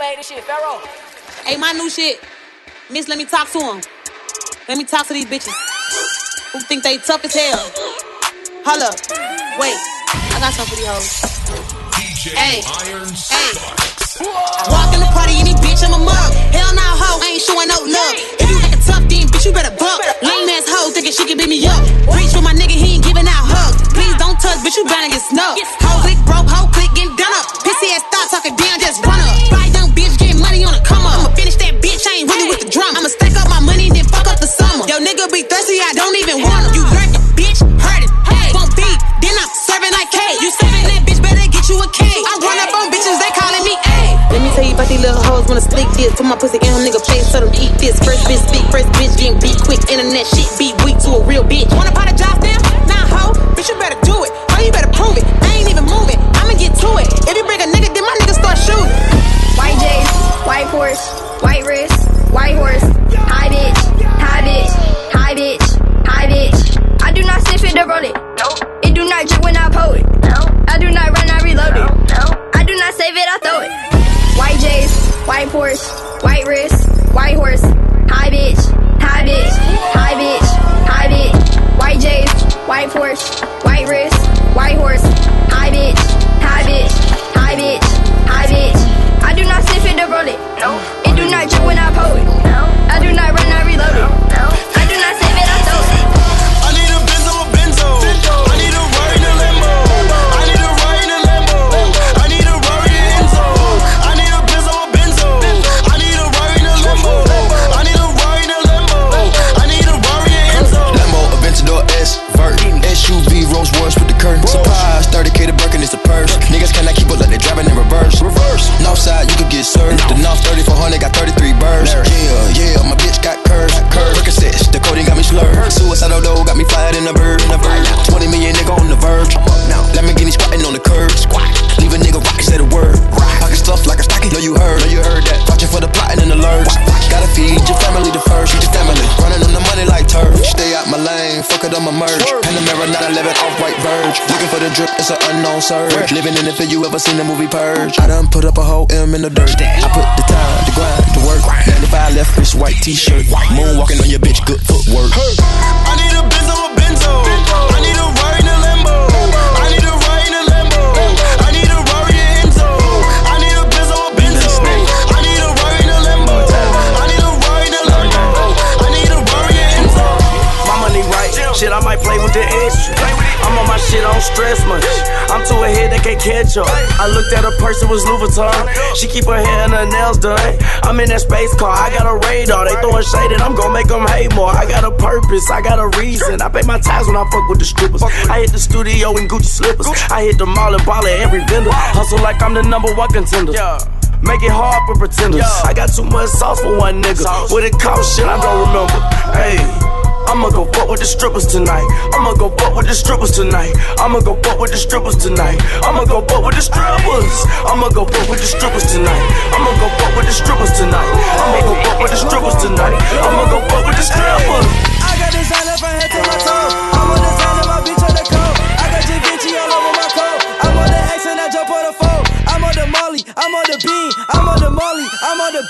made this shit, Pharaoh. Hey, my new shit. Miss, let me talk to him. Let me talk to these bitches who think they tough as hell. Hold up. Wait. I got something for these hoes. DJ Hey. Iron Hey. Walk in the party, any bitch, I'm a mug. Hell nah, hoe, I ain't showing no love. If you acting tough, then bitch, you better buck. Lame ass hoe, thinking she can beat me up. Reach for my nigga, he ain't giving out hugs. Please don't touch, bitch, you better get snubbed. Hoe click broke, hoe click getting done up. Pissy ass thought talking down, just run up. Fly young bitch, getting money on a come up. I'ma finish that bitch, I ain't really with the drum. I'ma stack up my money, and then fuck up the summer. Yo, nigga be thirsty, I don't even want him. You learned it, bitch, heard it. Hey, won't beat, then I'm serving like cake. You serving that bitch, better get you a cake. I run up on bitches, Let me tell you about these little hoes wanna stick this. Put my pussy in her nigga face, so them eat this. First bitch speak, first bitch getting beat quick. Internet shit beat weak to a real bitch. Wanna apologize now? Nah, hoe, bitch, you better do it. Oh, you better prove it. I ain't even moving. I'ma get to it. If you bring a nigga, then my nigga start shooting. White J's, white horse, white wrist, white horse. Hi bitch, hi bitch, hi bitch, hi bitch. I do not sniff it or roll it. It do not drip when I pull it. I do not run, I reload it. I do not save it, I throw it. White J's, white Porsche, white wrist, white horse. High bitch, high bitch, high bitch, hi bitch. White J's, white Porsche, white wrist, white horse. Drip, it's an unknown surge. Living in it for you ever seen the movie Purge. I done put up a whole M in the dirt. I put the time, the grind, the work. 95 left wrist, white t-shirt. Moonwalking on your bitch, good footwork. I shit, I might play with the extra. I'm on my shit, I don't stress much. I'm too ahead, they can't catch up. I looked at her purse, it was Louis Vuitton. She keep her hair and her nails done. I'm in that space car, I got a radar. They throwing shade and I'm gonna make them hate more. I got a purpose, I got a reason. I pay my ties when I fuck with the strippers. I hit the studio in Gucci slippers. I hit the mall and ball at every vendor. Hustle like I'm the number one contender. Make it hard for pretenders. I got too much sauce for one nigga. What it cost, shit, I don't remember. Hey. I'ma go fuck with the strippers tonight. I'ma go fuck with the strippers tonight. I'ma go fuck with the strippers tonight. I'ma go fuck with the strippers. I'ma go fuck with the strippers tonight. I'ma go fuck with the strippers tonight. I'ma go fuck with the strippers tonight. I'ma go fuck with the strippers. I got designer from head to my toe. I'm on designer, my bitch on the coat. I got Givenchy all over my coat. I'm on the X and I jump on the phone. I'm on the Molly, I'm on the bean. I'm on the Molly, I'm on the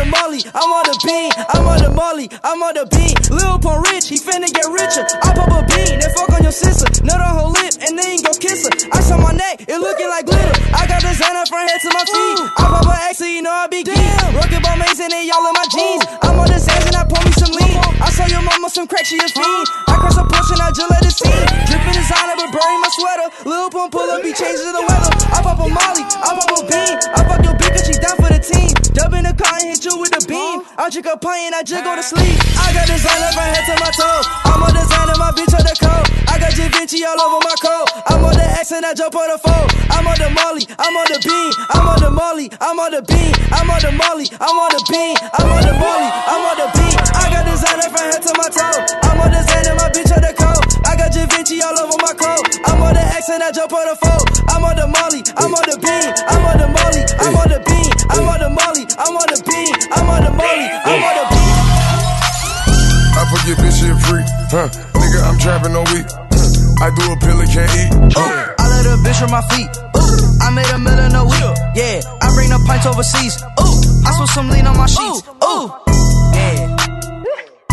the Molly, I'm on the bean. I'm on the Molly, I'm on the bean. Lil Pump rich, he finna get richer. I pop a bean, then fuck on your sister. Nut on her lip, and then go kiss her. I on my neck, it looking like glitter. I got designer from head to my feet. I pop a X, so you know I be geek. Rocket ball Mason and y'all in my jeans. I'm on the sands and I pour me some lean. I saw your mama some crack, she a fiend. I cross a portion, I just let it see. Dripping designer, but bury my sweater. Lil Pump pull up, he changes the weather. I pop a Molly, I pop a bean. I fuck your bitch, down for the team. Dub in the car and hit you with the beam. I drink a pint and I just go to sleep. I got designer from head to my toe. I'm a designer, my bitch on the coat. I got Givenchy all over my coat. I'm on the X and I jump on the phone. I'm on the Molly, I'm on the bean. I'm on the Molly, I'm on the bean. I'm on the Molly, I'm on the bean. I'm on the Molly, I'm on the bean. I got designer from head to my toe. I'm on designer, my bitch on the coat. I got Givenchy all over. I'm on the X and I jump on the phone. I'm on the Molly, I'm on the bean. I'm on the Molly, I'm on the bean. I'm on the Molly, I'm on the bean. I'm on the Molly, I'm on the bean. I forget bitch shit free, huh? Nigga, I'm trapping no week. I do a pill and can't eat. Uh. I let a bitch from my feet. I I made a million a week. Yeah, I bring the pints overseas. Ooh, I spilled some lean on my sheets. Ooh, yeah.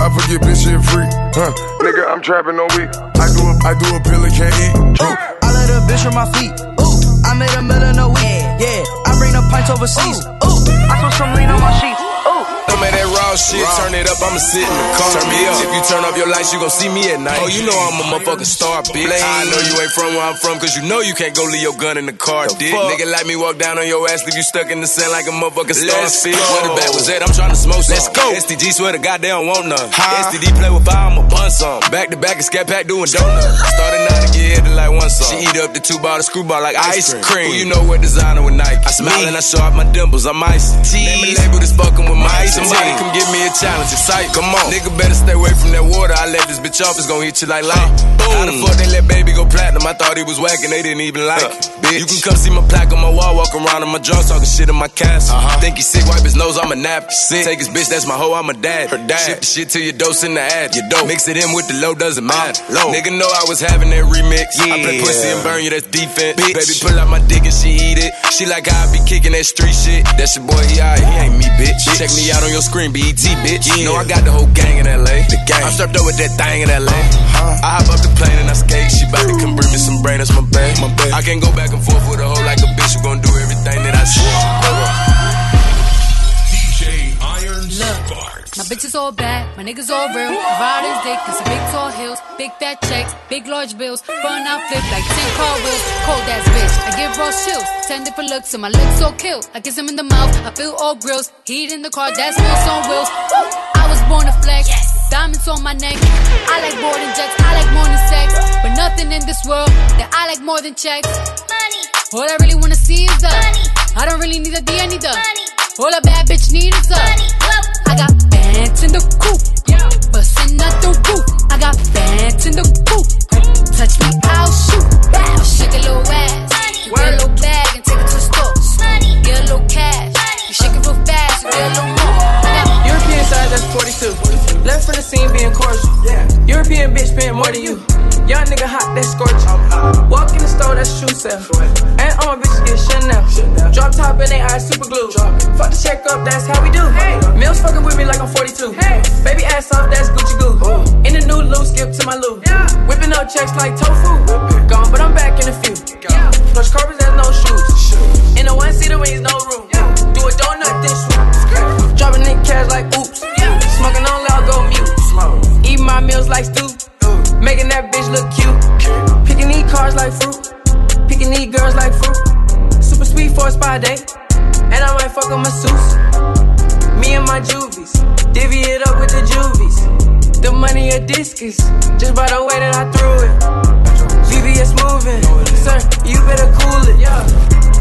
I forget bitch shit free. Huh? Nigga, I'm trapping no week. I do a, I do a pill and can't eat. Ooh. I let a bitch on my feet. Ooh, I made a million a week. Yeah, I bring the pints overseas. Ooh, I spilled some lean on my sheets. Ooh. Don't make that raw shit, turn it up, I'ma sit in the car. Turn me up. If you turn up your lights, you gon' see me at night. Oh, you know I'm a motherfucking star, bitch. I know you ain't from where I'm from, cause you know you can't go leave your gun in the car, dick. Nigga like me walk down on your ass, leave you stuck in the sand like a motherfucking starfish. Where the bat was at, I'm trying to smoke some. Let's go. STG swear to God they don't want none. STD play with fire, I'ma bun some. Back to back and scat pack doing donuts. Started now to get hit like one song. She eat up the two the screwball like ice cream. Who you know what designer with Nike? I smile and I show off my dimples, I'm icy. Name a label that's fucking with my ice. Somebody come give me a challenge, excite. Come on, nigga better stay away from that water. I let this bitch off, it's gon' hit you like light. How the fuck they let baby go platinum? I thought he was whacking, they didn't even like it. Bitch. You can come see my plaque on my wall, walk around in my drawers, talking shit in my castle. Uh-huh. Think he sick, wipe his nose, I'm a nap. Sick. Take his bitch, that's my hoe, I'm a dad. Her dad. Ship the shit till your dose in the ad. Your dope. Mix it in with the low, doesn't matter. Low. Nigga know I was having that remix. I play pussy and burn you, that's defense. Bitch. Baby pull out my dick and she eat it. She like how I be kicking that street shit. That's your boy, he he ain't me, bitch. Check me out on your screen, BET, bitch. Know I got the whole gang in LA. The gang. I'm strapped up with that thing in LA. Uh-huh. I hop up the plane and I skate. She bout to come bring me some brain, that's my bae. My bae. I can't go back and forth with a hoe like a bitch. You gon' do everything that I say. DJ Iron Sparks. My bitches all bad, my niggas all real. Riders dick, cause big tall hills, big fat checks, big large bills. Run out flip like 10 car wheels. Cold ass bitch, I give raw chills. 10 different looks, and my lips so kill. I kiss him in the mouth, I feel all grills. Heat in the car, that smells on wheels. I was born to flex. Diamonds on my neck. I like more than jets, I like more than sex. But nothing in this world that I like more than checks. Money. All I really wanna see is the money. I don't really need a D, I need the money. All a bad bitch need is the money. I got bands in the coop, bustin' out the roof. I got bands in the coop. Touch me, I'll shoot. Shake a little ass. A little bag that's 42. Left from the scene being cordial. European bitch paying more than you. Young nigga hot, that's scorching. Walk in the store, that's shoe sale. And all my bitches get Chanel. Drop top and they eyes super glue. Fuck the check up, that's how we do. Hey. Mills fucking with me like I'm 42. Hey. Baby ass off, that's Gucci Goo. In the new loop, skip to my loot. Whipping up checks like tofu. Gone, but I'm back in a few. Yeah. Plush carpets, there's no shoes. In the one seater wings, no room. Do a donut, then swoop. Dropping in cash like my meals like stew. Making that bitch look cute. Picking these cars like fruit. Picking these girls like fruit. Super sweet for a spa day. And I might fuck on my suits. Me and my juvies. Divvy it up with the juvies. The money a discus. Just by the way that I threw it. VVS moving. Sir, you better cool it.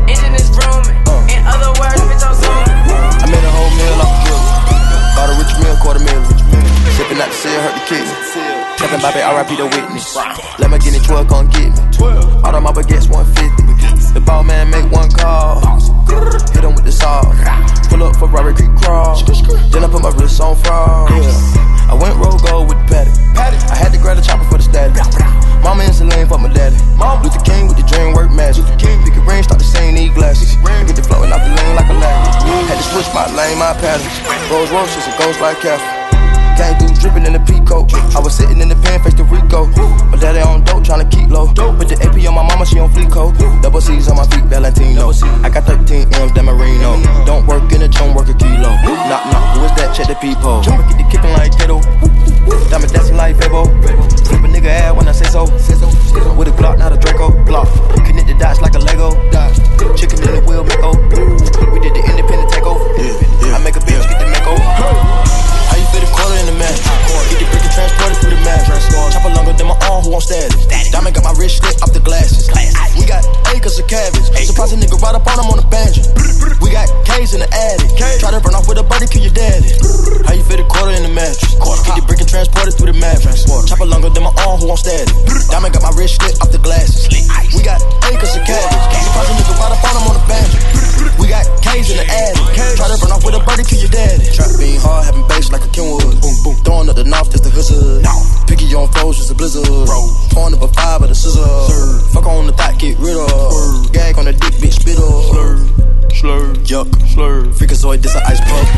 Engine is roaming. In other words, bitch, I'm zooming. I made a whole meal off the. Bought a rich meal, quarter meal. Sipping out the seal, hurt the kidney. Trapping Bobby, RIP the witness. Let me get it 12, come get me. All of my baguettes 150. The ball man make one call. Hit him with the saw. Pull up for Robert Creek crawl. Then I put my wrist on fraud. I went roll gold with the paddock. I had to grab the chopper for the static. Mama in Celine for my daddy. Luther King with the dream work magic. Pick a brain, start the same, need glasses. Get the floating off the lane like a ladder. Had to switch my lane, my pattern. Rolls Royce is a ghost like Catherine. Dripping in the peacoat. I was sitting in the pen, face to Rico. My daddy on dope, tryna keep low. Put the AP on my mama, she on fleek coat. Double C's on my feet, Valentino. I got 13 M's, that Marino. Don't work in the tone, work a kilo. Knock, knock, who is that? Check the peephole. Get the kicking like Tato. Diamond dancing like Fabo. Flip a nigga ass when I say so. With a Glock, not a Draco. Glock. Connect the dots like a Lego. Chicken in the wheel, Mako. We did the independent takeover. I make a bitch get the Get the brick and transport it through the match. Chopper longer than my arm, who on status? Diamond got my wrist slit off the glasses. We got acres of cabbage. Surprise a nigga right up on him on the banjo. We got K's in the attic. Try to run off with a buddy, kill your daddy. How you fit a quarter in the mattress? Get the brick and transport it through the mattress. Chopper longer than my arm, who on status? Diamond got my wrist slit off the glasses. We got acres of cabbage. Surprise a nigga right up on him on the banjo. We got K's in the attic. Try to run off with a birdie, kill your daddy. Trap being hard, having bass like a Kenwood. Boom, boom. Throwing up the north, that's the huzzah. Picky on foes, just a blizzard. Pouring up a five with a scissor. Fuck on the thought, get rid of. Gag on the dick, bitch, spit up. Slur, slur, yuck, slur. Freakazoid, this a ice puff.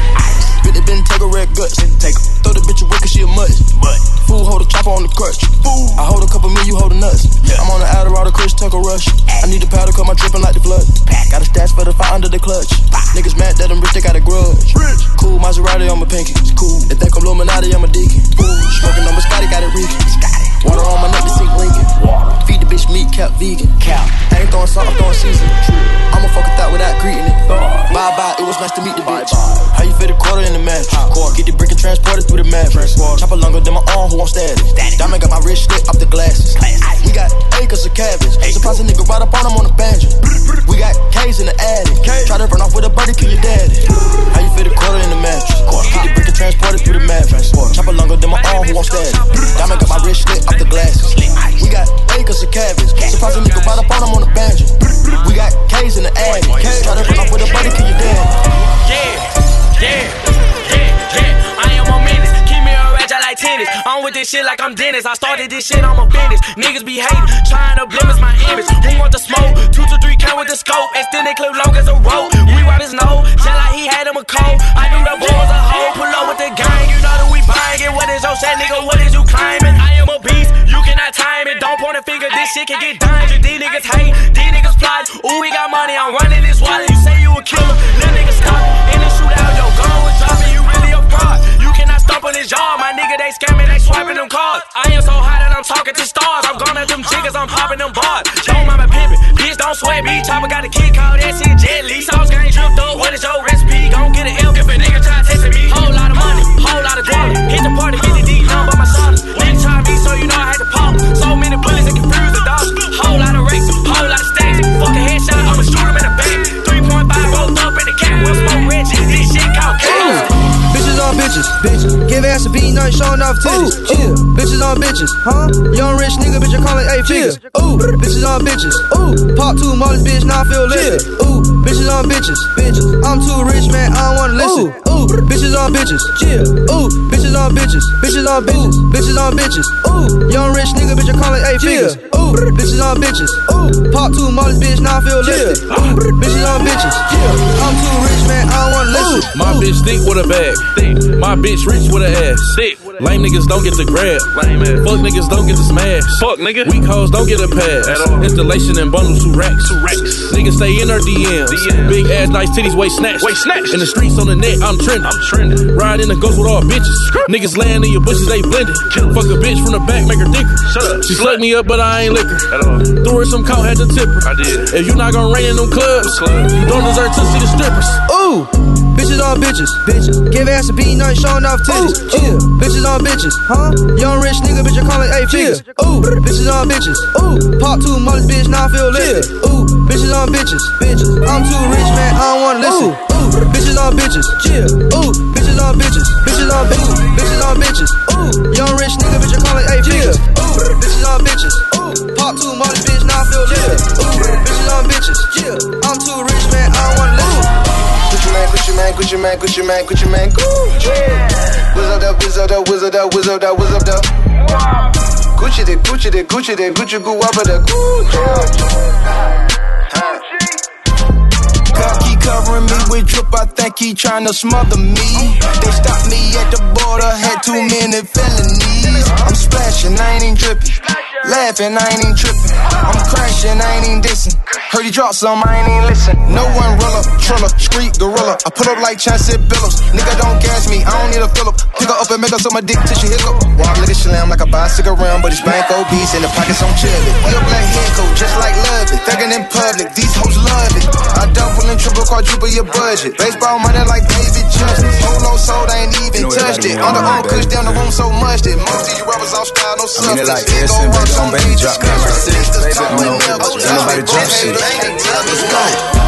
Spit it, been take a red guts. Take Throw the bitch away cause she a mutt. Fool hold a chopper on the crutch. Fool. I hold a couple mil, you hold a nuts. I'm on the Adderall, the Chris Tucker rush. I need a powder, cause my dripping like the flood. Got a stash for the fire under the clutch. Niggas mad that I'm rich, they got a grudge. Cool Maserati on my pinky. Cool. If they come Illuminati, I'm a deacon. Vegan. I ain't throwing salt, I'm throwing season. I'ma fuck it out without greeting it. Bye bye, it was nice to meet the bitch. How you fit a quarter in the match? Get the brick and transport it through the mattress. Chopper longer than my arm, who on status. Diamond got my wrist slit off the glasses. We got acres of cabbage. Surprise a nigga right up on him on the banjo. We got K's in the attic. Try to run off with a birdie, kill your daddy. How you fit a quarter in the mattress? Get the brick and transport it through the mattress. Chopper longer than my arm, who on status. Diamond got my wrist slit off the glasses. With this shit like I'm Dennis. I started this shit, I'm a business. Niggas be hating, trying to blemish my image. Who want the smoke? Two to three count with the scope. Extended clip long as a rope. We wipe his nose, just like he had him a cold. I knew the boy was a hoe. Pull up with the gang, you know that we buying it. What is your set, nigga? What is you claiming? I am a beast, you cannot time it. Don't point a finger, this shit can get dangerous. These niggas hate, these niggas plot. Ooh, we got money, I'm running this wallet. Swiping them cards. I am so high that I'm talking to stars. I'm gone at them chickens, I'm popping them bars. Yo, my pimpin', bitch, don't sweat me. Chopper got a kid called that shit Jet Li. Sauce gang tripped up, what is your recipe? Gon' get an L if a nigga try testing me. Whole lot of money, whole lot of dollar. Hit the party, 50 deep, down by my son. Nigga try me, so you know I had to pop. So many bullets that confuse the dogs. Whole lot of race, whole lot of stakes. Fuck a headshot, I'ma shoot him in the back. 3.5 rolled up in the cat, we'll smoke. This shit called chaos. Bitches on bitches, bitches. Give ass a beat, nothing showing off titties. Chill. Bitches on bitches, huh? Young rich nigga, bitch, I call it eight figures. Ooh, bitches on bitches. Ooh, pop two mollies, bitch, now I feel lit. Ooh, bitches on bitches, bitches. I'm too rich, man, I don't wanna listen. Ooh, bitches on bitches, chill. Ooh, bitches on bitches, bitches on bitches, bitches on bitches. Ooh, young rich nigga, bitch, I call it eight figures. Ooh, bitches on bitches. Ooh, pop two mollies, bitch, now I feel lit. Ooh, bitches on bitches, chill. I'm too rich, man, I don't wanna listen. My bitch thick with a bag. My bitch rich with a ass. Lame niggas don't get the grab. Lame ass. Fuck niggas don't get the smash. Fuck nigga. Weak hoes don't get a pass. Installation and bundles two racks. Niggas stay in her DMs. Big ass, nice titties, waist snatched. In the streets on the net, I'm trending. I'm trending. Ride in the ghost with all bitches. Niggas laying in your bushes, they blended. Fuck a bitch from the back, make her dicker. Shut up. She slugged me up, but I ain't liquor. Threw her some coat, had to tip her. I did. If you not gonna rain in them clubs, you don't deserve to see the strippers. Ooh, bitches on bitches, bitches. Give ass a beat, nothing showing off titties. Chill, bitches on bitches, huh? Young rich nigga, bitch, I call it eight figures. Ooh, bitches on bitches. Ooh, pop two mollies, bitch, now I feel lit. Ooh, bitches on bitches, bitches. I'm too rich, man, I don't wanna listen. Ooh, bitches on bitches, chill. Ooh, bitches on bitches, bitches on bitches, bitches on bitches. Ooh, young rich nigga, bitch, I call it eight figures. Ooh, bitches on bitches. Ooh, pop two mollies, bitch, now I feel lit. Ooh, bitches on bitches, chill. I'm too rich, man, I don't wanna listen. Gucci man, Gucci man, Gucci man, Gucci man, Gucci man, Gucci. Whiz up, whiz up, whiz up, whiz up, whiz up, Gucci the Gucci the Gucci the Gucci goo up the Gucci. God keep covering me with drip, I think he tryna smother me. They stopped me at the border, had too many felonies. I'm splashing, I ain't even dripping. Laughing, I ain't even tripping. I'm crashing, I ain't even dissing. Heard he dropped some, I ain't even listen. No one roller, triller, street gorilla. I pull up like Chauncey Billups. Nigga don't gas me, I don't need a fill up. Pick her up and make her so my dick tissue hiccup. Walk like a slam like a bicycle round, but it's bank obese and the pockets on chilly. Your black head coat, just like love it. Thuggin' in public, these hoes love it. I double and triple, quadruple your budget. Baseball money like David Justice. Polo sold, I ain't even touched it. On the own push down the room so much that most of you rappers off style, no substance. like Harrison, work baby, on baby, drop nobody drop shit. Let's go.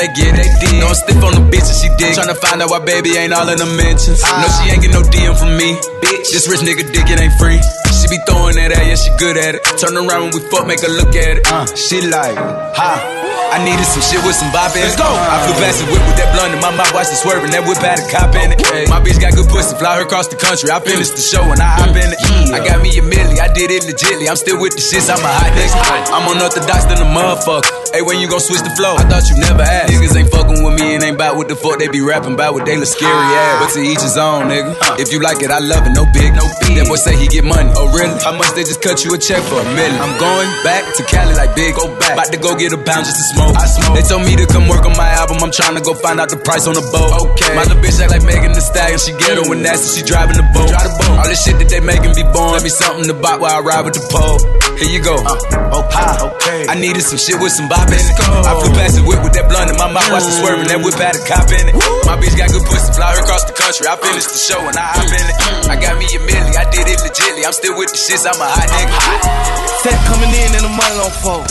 they get it. No, I'm stiff on the bitch and she dig. Tryna find out why baby ain't all in the mentions. No, she ain't get no DM from me. Bitch, this rich nigga dick, it ain't free. She be throwing that at, yeah, she good at it. Turn around when we fuck, make her look at it. Uh, she like, ha. I needed some shit with some bop in it. Let's go. I flew past the whip with that blunt in my mouth, watched it swerving. That whip had a cop in it. My bitch got good pussy, fly her across the country. I finished the show and I hop in it. I got me a did it legitly. I'm still with the shits, I'm a hot nigga. I'm unorthodox than a motherfucker. Hey, when you gon' switch the flow? I thought you never asked. Niggas ain't fucking with me and ain't bout what the fuck they be rapping about what they look scary ass. Ah. But to each his own, nigga. If you like it, I love it, no big, no big. That boy say he get money. Oh, really? How much they just cut you a check for a million? I'm going back to Cali like big, go back. About to go get a pound just to smoke. I smoke. They told me to come work on my album. I'm trying to go find out the price on the boat. Okay. My little bitch act like Megan Thee Stallion. She get her when nasty, she driving the boat. Drive the boat. All this shit that they making be born. Let me something to buy while I ride with the pole. Here you go. Uh, okay, okay. I needed some shit with some bop in it. I flew past the whip with that blunt in my mouth, watched it swerving. That whip had a cop in it. My bitch got good pussy, fly her across the country. I finished the show and I hop in it. I got me a milli, I did it legitly. I'm still with the shits, I'm a hot nigga. Fat coming in and the money on fold.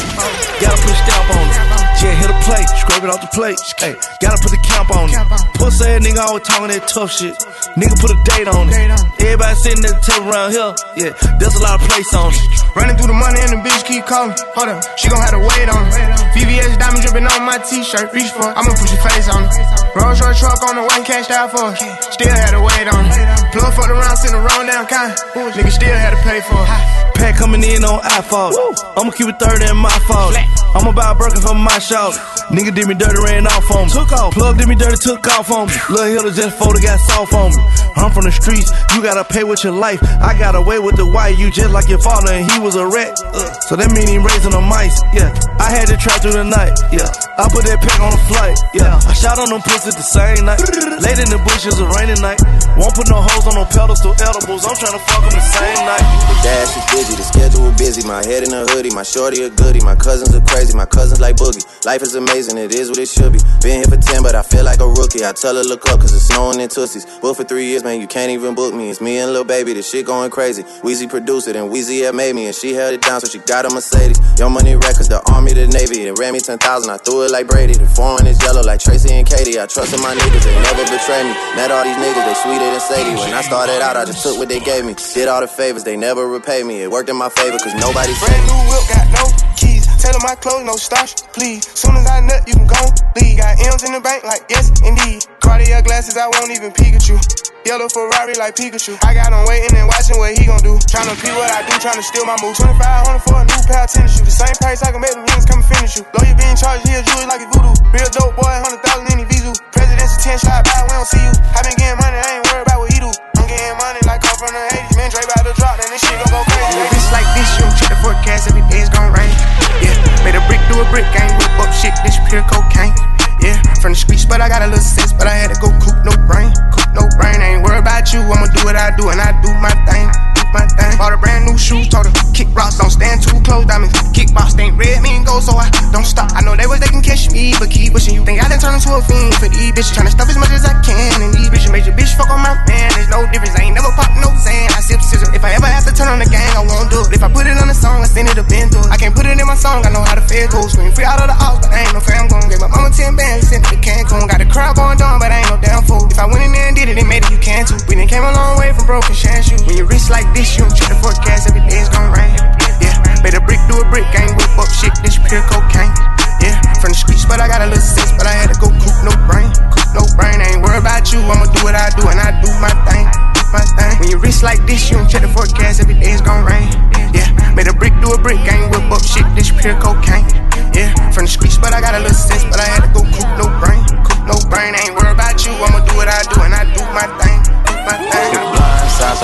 Gotta put a stamp on it. Yeah, hit a plate, scrape it off the plate. Hey, gotta put the camp on it. Pussy ass nigga always talking that tough shit. Nigga put a date on it. Everybody sitting at the table around here. Yeah, there's a lot of place on it. Running through the money and the bitch keep calling. Hold up, she gon' have to wait on it. VVS diamond dripping on my t-shirt. Reach for it, I'ma put your face on it. Rolls Royce truck on the one cashed out for it. Still had to wait on it. Plug fucked around, sent the wrong down kind. Nigga still had to pay for it. Pack coming in on iPhone. I'ma keep it 30 in my fault. I'ma buy a burger for my shop. Nigga did me dirty, ran off on me. Took off. Plug did me dirty, took off on me. Lil' Hiller just folded, got soft on me. I'm from the streets, you gotta pay with your life. I got away with the white, you just like your father, and he was a rat. Uh, so that mean he raising the mice, yeah. I had to try through the night, yeah. I put that pack on the flight, yeah. I shot on them pussies the same night. Late in the bushes, a rainy night. Won't put no hoes on no pedestals, edibles. I'm trying to fuck them the same night. The dash is the schedule busy. My head in a hoodie, my shorty a goodie. My cousins are crazy, my cousins like boogie. Life is amazing, it is what it should be. Been here for 10, but I feel like a rookie. I tell her look up, cause it's snowing in Tussies. Booked for three years, man, you can't even book me. It's me and Lil Baby, this shit going crazy. Weezy produced it, and Weezy had made me, and she held it down, so she got a Mercedes. Young Money Records, the Army, the Navy. It ran me 10,000, I threw it like Brady. The foreign is yellow like Tracy and Katie. I trusted my niggas, they never betray me. Met all these niggas, they sweeter than Sadie. When I started out, I just took what they gave me. Did all the favors, they never repay me. It worked in my favor, cause nobody Brand new whip, got no keys. Tailor my clothes, no starch, please. Soon as I nut, you can go leave. Got M's in the bank, like yes, indeed. Cartier glasses, I won't even Pikachu. Yellow Ferrari like Pikachu. I got him waiting and watching what he gon' do. Tryna pee what I do, tryna steal my moves. 2500 for a new pair of tennis shoes. The same price I can make the rings come and finish you. Lawyer being charged, he a jewelry like a voodoo. Real dope boy, 100,000 in the Vizu. President's attention, I buy, we don't see you. I been getting money, I ain't worried about what he do. I'm getting money like come from the 80s. Man, Dre about to drop, then this shit gon' go crazy. A bitch like this, you don't check the forecast, every day it's gon' rain. Yeah, made a brick do a brick, ain't whip up shit, this pure cocaine. Yeah, from the streets, but I got a little sense, but I had to go coop no brain. Coop no brain, I ain't worried about you, I'ma do what I do, and I do my thing. Do my thing. Bought a brand new shoes, told her kick rocks, don't stand too close, diamonds. Kickbox ain't red, me and gold, so I don't stop. I know they was they can catch me, but keep pushing. You think I done turn into a fiend for these bitches? Tryna stuff as much as I can, and these bitches made your bitch fuck on my man. There's no difference, I ain't never pop no Xan. I sip scissors. If I ever have to turn on the gang, I won't do it. If I put it on the song, I send it a it. I can't put it in my song, I know how to fed go. Scream free out of the house, but I ain't no fam gon' Gave my mama 10 bands, sent it to Cancun. Got the crowd going down, but I ain't no damn fool. If I went in there and did it, they made it, you can too. We done came a long way from broken shoes. When you wrist like this, you don't check the forecast, every day it's gon' rain. Yeah, made a brick do a brick, ain't whip up shit, this pure cocaine. Yeah, from the streets, but I got a little sense, but I had to go coop no brain. Coop no brain, I ain't worried about you, I'ma do what I do, and I do my thing. My thing. When you wrist like this, you don't check the forecast, every day it's gon' rain. Yeah, made a brick do a brick, ain't whip up shit, this pure cocaine. Yeah, from the streets, but I got a little sense, but I had to go coop no brain. Coop no brain, I ain't worried about you, I'ma do what I do, and I do my thing. Do my thing.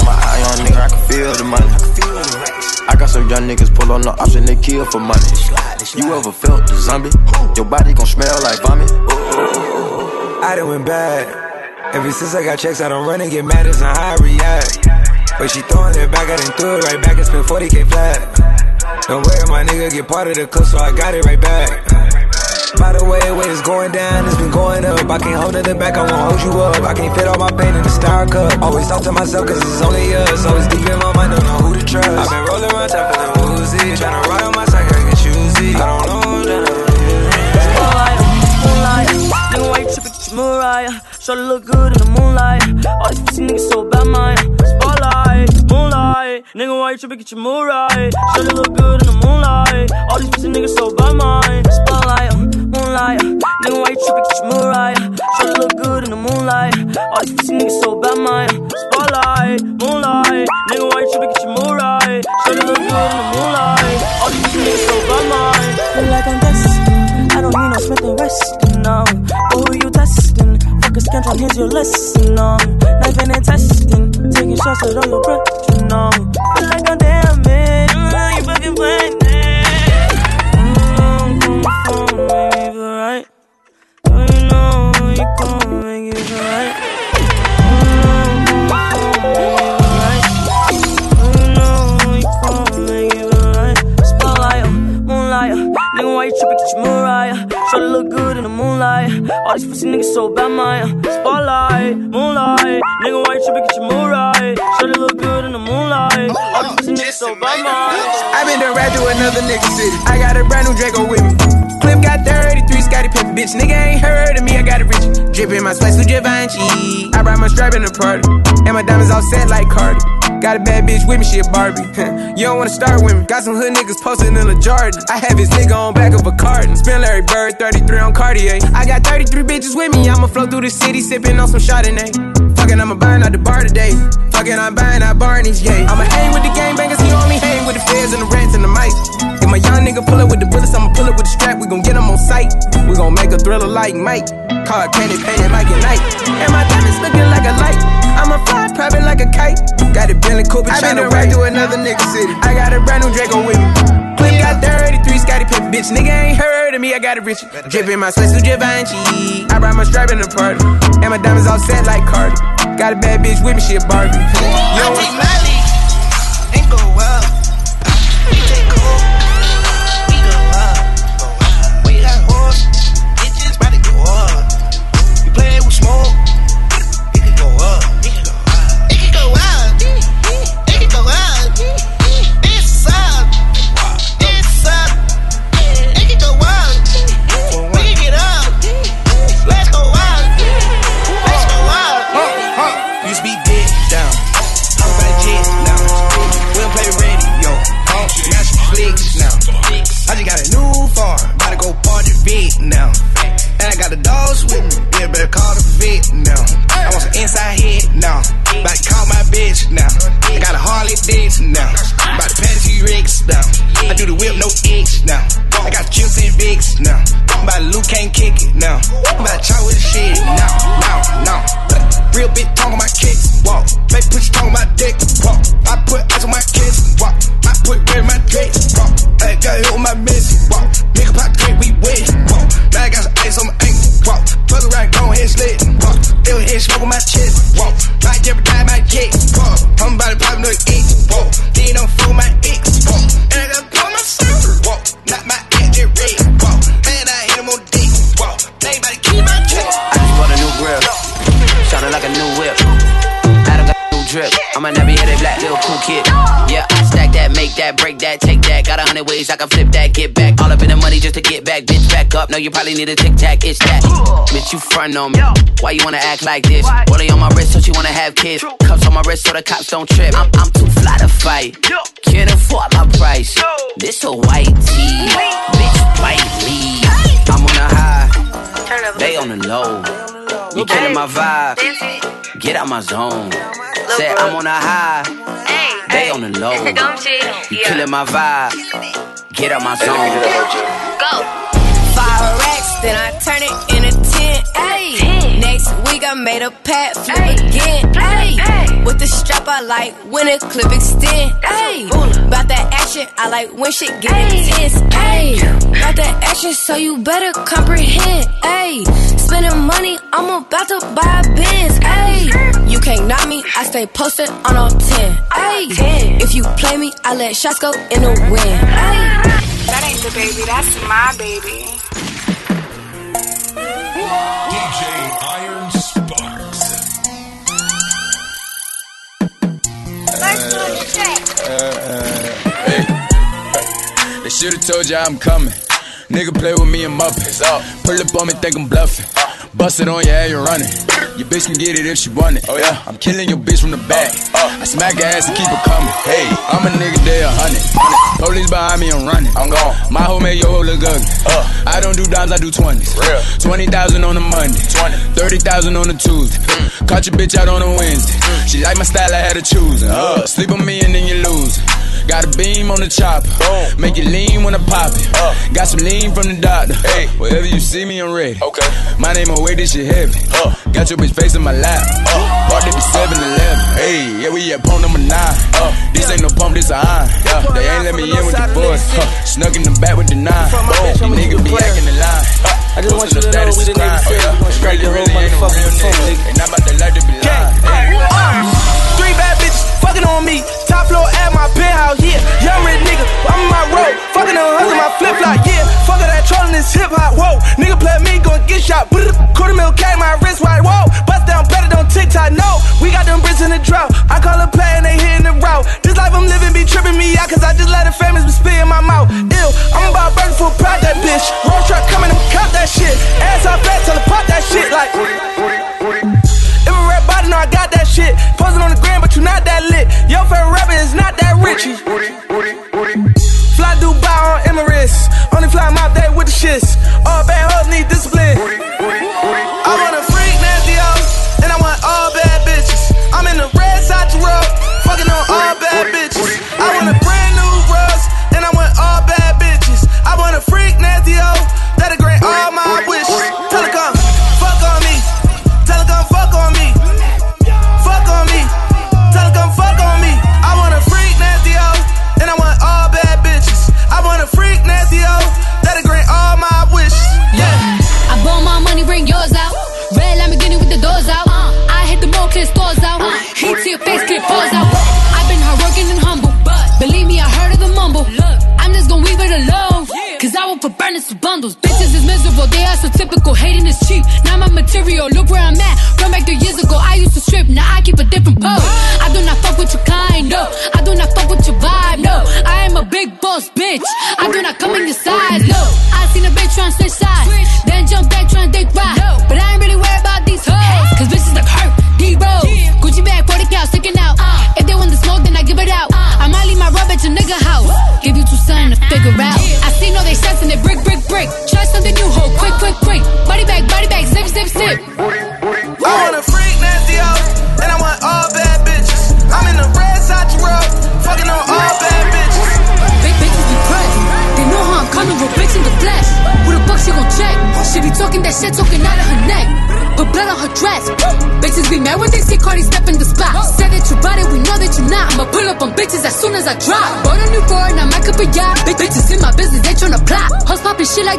My eye on nigga, I can feel the money. I got some young niggas pull on the and they kill for money. You ever felt the zombie? Your body gon' smell like vomit. I done went bad. Ever since I got checks, I don't run and get mad as on how I react. But she throwing it back, I done threw it right back and spent 40k flat. Don't worry, my nigga get part of the cook, so I got it right back. By the way, way going down, it's been going up. I can't hold it back, I won't hold you up. I can't fit all my pain in the star cup. Always talk to myself, cause it's only us. Always deep in my mind, don't know who to trust. I've been rolling around, tapping the woozy. Tryna ride on my side, I get choosy. I don't know, Moonlight, moonlight, tripping? Get your Mariah. Shorty look good in the moonlight. All these pussy niggas so bad, mine. Spotlight, moonlight, nigga, why you tripping? Get your Mariah. Shorty look good in the moonlight. All these pussy niggas so bad, mine. Spotlight, moonlight, nigga, why you tripping? Get your Mariah. Shorty look good in the moonlight. All these pussy niggas so bad, mine. Spotlight, moonlight, nigga, why you tripping? Get your Mariah. Shorty look good in the moonlight. All these pussy niggas so bad, mine. Feel like I'm destined. I don't need no Smith and Wesson, no. But who you testing? Fuck a scantron, here's your lesson, no. Knifing and testing, taking shots at all your breath, you. Feel like I'm damn these pussy niggas so bad, mine. Uh, spotlight, moonlight, nigga, why you tripping? Get your Mariah. Shorty look good in the moonlight. All these pussy niggas so bad, mine. Uh. I been done rap to another nigga city. I got a brand new Draco with me. Clip got 33, Scottie Pippen, bitch. Nigga ain't heard of me, I got it rich. Drippin' my spice with Givenchy. I brought my strap in the party. And my diamonds all set like Cardi. Got a bad bitch with me, shit Barbie. you don't wanna start with me. Got some hood niggas posted in the Jordan. I have his nigga on back of a carton. Spin Larry Bird, 33 on Cartier. I got 33 bitches with me. I'ma flow through the city, sippin' on some Chardonnay. Fuckin', I'ma burn out the bar today. Fuckin', I'm buying out Barney's, yeah. I'ma hang with the gang bangers, he on me, hang with the feds and the rats and the mice. If my young nigga pull up with the bullets, I'ma pull up with the strap. We gon' get him on sight. We gon' make a thriller like Mike. Car candy painted Mike and Ike. And my diamonds looking like a light. I'ma fly private like a kite. Got a Bentley Cooper I tryna been ride to to another nigga city. I got a brand new Draco with me. Clip got 33, Scottie Pippen, bitch. Nigga ain't heard of me, I got it rich. Drippin' my sweat to Givenchy. I brought my strap in the party. And my diamonds all set like Cardi. Got a bad bitch with me, shit Barbie. You don't wanna and up. No, you probably need a tic tac. It's that. Bitch, you front on me. Why you wanna act like this? Rolling on my wrist, so she wanna have kids. Cuffs on my wrist so the cops don't trip. I'm, I'm too fly to fight. Can't afford my price. This a white tee. Bitch, white me. I'm on a high. They on the low. You killing my vibe. Get out my zone. Say I'm on a high. They on the low. You killing my vibe. Get out my zone. Then I turn it into ten. Ayy. Next week I made a pat flip again. Ay, with the strap I like when a clip extend. Ay, about that action I like when shit get intense. Ay, about that action so you better comprehend. Ay, spending money I'm about to buy a Benz. Ay, you can't knock me I stay posted on all ten. Ay, if you play me I let shots go in the wind. Ay. That ain't the baby, that's my baby. DJ Iron Sparks. They should've told you I'm coming. Nigga play with me and Muppets. Pull up on me, think I'm bluffing. Bust it on your head, you're running. Your bitch can get it if she want it. Oh yeah, I'm killing your bitch from the back. Uh, uh. I smack her ass and keep her coming. Hey, I'm a nigga day a hundred. Police behind me, I'm running. I'm gone. My hoe made your hoe look ugly. Uh. I don't do dimes, I do twenties. Real. Twenty thousand on a Monday. Twenty. Thirty thousand on a Tuesday. Mm. Caught your bitch out on a Wednesday. Mm. She like my style, I had to choose. Uh, sleep on me and then you lose. Got a beam on the chopper. Boom. Make it lean when I pop it. Uh. Got some lean from the doctor. Hey, wherever you see me, I'm ready. Okay. My name away, this shit heavy. Uh. Got your bitch face in my lap. Uh. Party be 7 Eleven. Hey, yeah, we at pump number 9. Uh. This ain't no pump, this a iron. Yeah, they ain't let me in with the boys. Huh. Snuck in the back with the 9. These niggas be acting the line. I just want you to know we the niggas say we gon' strike your whole motherfucking phone, nigga. Ain't not about to like to be Young rich nigga, I'm on my road. Fucking on hustle, my flip flop, yeah. Fuck that trolling this hip hop, whoa. Nigga play me, gon' get shot. Brr, Quarter mil K, my wrist wide, whoa. Bust down better on TikTok, no. We got them bricks in the drought. I call a play and they hitting the route. This life I'm living be tripping me out, cause I just let the famous be spit in my mouth. Ew, I'm about burning for proud that bitch. Roll truck coming, I'm cop that shit. Ass off fat, tell her pop that shit like. If a rap body, know I got that shit. Posing on the gram, but you not that lit. Your favorite rapper is not that rich. Fly Dubai on Emirates. Only fly my day with the shits. All bad hoes need discipline. I want typical. Hating is cheap. Now my material, look where I'm at.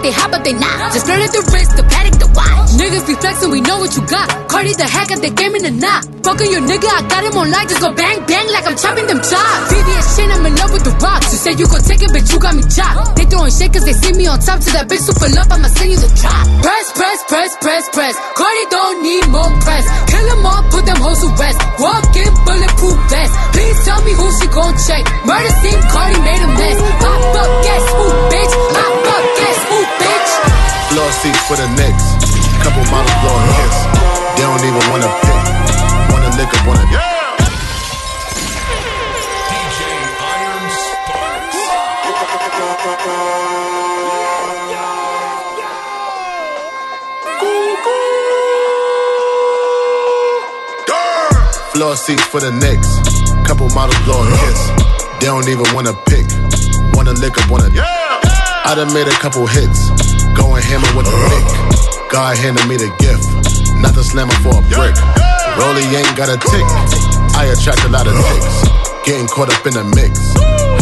They hot, but they not. Just flirted the wrist, the paddock, the watch. Niggas be flexing, we know what you got. Cardi the hacker, the game in the knot. Fucking your nigga, I got him on light, just go bang bang like I'm chopping them chops. VVS shit, I'm in love with the rocks. You say you gon' take it, but you got me chopped. They throwing shit cause they see me on top. To that bitch super love, I'ma send you the drop. Press, press, press, press, press. Cardi don't need more press. Kill them all, put them hoes to rest. Walk in bulletproof vest. Please tell me who she gon' check. Murder scene, Cardi made a mess. Pop up, guess who, bitch? Floor seats for the Knicks. Couple models blowing hits. They don't even wanna pick. Wanna lick up, wanna. DJ Iron Sparks. Floor seats for the Knicks. Couple models blowing hits. They don't even wanna pick. Wanna lick up, wanna. I done made a couple hits. Going hammer with the pick. God handed me the gift. not the slammer for a brick. Rolly ain't got a tick. I attract a lot of ticks. Getting caught up in the mix.